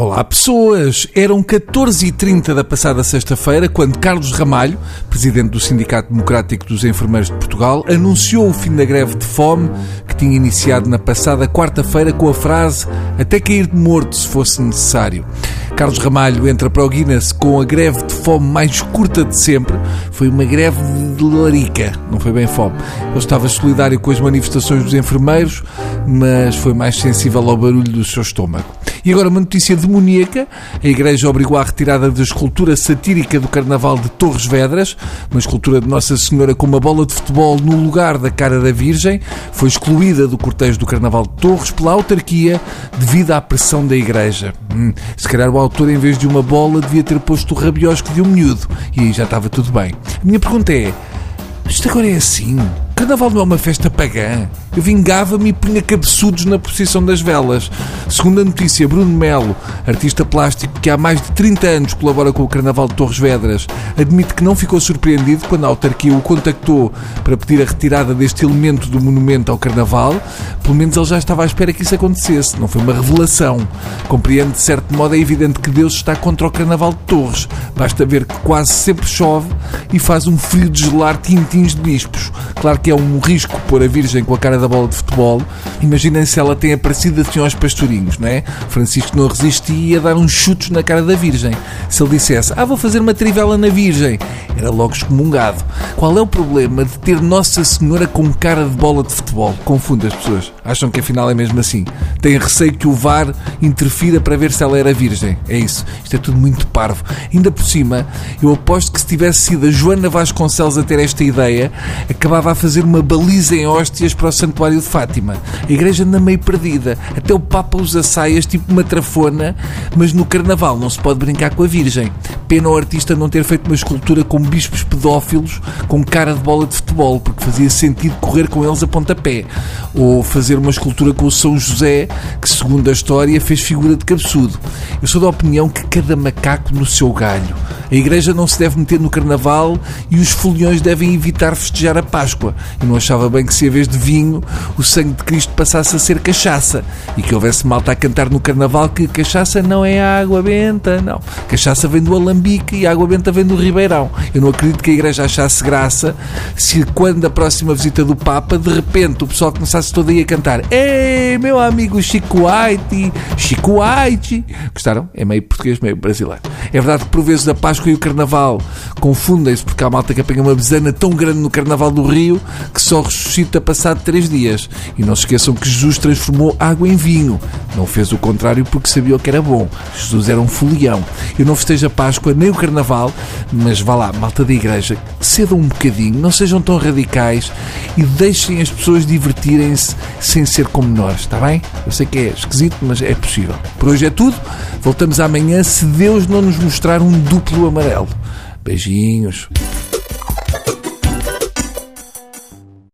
Olá pessoas! Eram 14h30 da passada sexta-feira quando Carlos Ramalho, presidente do Sindicato Democrático dos Enfermeiros de Portugal, anunciou o fim da greve de fome que tinha iniciado na passada quarta-feira com a frase até cair de morto se fosse necessário. Carlos Ramalho entra para o Guinness com a greve de fome mais curta de sempre. Foi uma greve de larica, não foi bem fome. Ele estava solidário com as manifestações dos enfermeiros, mas foi mais sensível ao barulho do seu estômago. E agora uma notícia demoníaca. A Igreja obrigou à retirada da escultura satírica do Carnaval de Torres Vedras, uma escultura de Nossa Senhora com uma bola de futebol no lugar da cara da Virgem. Foi excluída do cortejo do Carnaval de Torres pela autarquia devido à pressão da Igreja. Hum, se calhar o autor, em vez de uma bola, devia ter posto o rabiosco de um miúdo. E aí já estava tudo bem. A minha pergunta é: isto agora é assim? Carnaval não é uma festa pagã? Eu vingava-me e punha cabeçudos na posição das velas. Segundo a notícia, Bruno Melo, artista plástico que há mais de 30 anos colabora com o Carnaval de Torres Vedras, admite que não ficou surpreendido quando a autarquia o contactou para pedir a retirada deste elemento do monumento ao Carnaval. Pelo menos ele já estava à espera que isso acontecesse. Não foi uma revelação. Compreende, de certo modo, é evidente que Deus está contra o Carnaval de Torres. Basta ver que quase sempre chove e faz um frio de gelar tintins de bispos. Claro que é um risco pôr a Virgem com a cara da bola de futebol. Imaginem se ela tem aparecido assim aos pastorinhos, não é? Francisco não resistia ia dar uns chutos na cara da Virgem. Se ele dissesse, ah, vou fazer uma trivela na Virgem, era logo excomungado. Qual é o problema de ter Nossa Senhora com cara de bola de futebol? Confunde as pessoas. Acham que afinal é mesmo assim. Têm receio que o VAR interfira para ver se ela era virgem. É isso. Isto é tudo muito parvo. Ainda por cima, eu aposto que se tivesse sido a Joana Vasconcelos a ter esta ideia, acabava a fazer uma baliza em hóstias para o Santuário de Fátima. A igreja anda meio perdida. Até o Papa usa saias tipo uma trafona, mas no Carnaval não se pode brincar com a Virgem. Pena o artista não ter feito uma escultura com bispos pedófilos com cara de bola de futebol, porque fazia sentido correr com eles a pontapé. Ou fazer uma escultura com o São José, que segundo a história fez figura de cabeçudo. Eu sou da opinião que cada macaco no seu galho. A igreja não se deve meter no carnaval e os foliões devem evitar festejar a Páscoa. E não achava bem que se, em vez de vinho, o sangue de Cristo passasse a ser cachaça. E que houvesse malta a cantar no carnaval que cachaça não é água benta, não. Cachaça vem do alambique e água benta vem do ribeirão. Eu não acredito que a igreja achasse graça se, quando a próxima visita do Papa, de repente o pessoal começasse todo aí a cantar Ei, meu amigo Chico Haiti, Chico Haiti. Gostaram? É meio português, meio brasileiro. É verdade que por vezes a Páscoa e o Carnaval confundem-se porque há malta que apanha uma besana tão grande no Carnaval do Rio que só ressuscita passado três dias. E não se esqueçam que Jesus transformou água em vinho. Não fez o contrário porque sabia o que era bom. Jesus era um folião. Eu não festejo a Páscoa nem o Carnaval, mas vá lá, malta da igreja, cedam um bocadinho, não sejam tão radicais e deixem as pessoas divertirem-se sem ser como nós, está bem? Eu sei que é esquisito, mas é possível. Por hoje é tudo. Voltamos amanhã se Deus não nos mostrar um duplo amarelo. Beijinhos.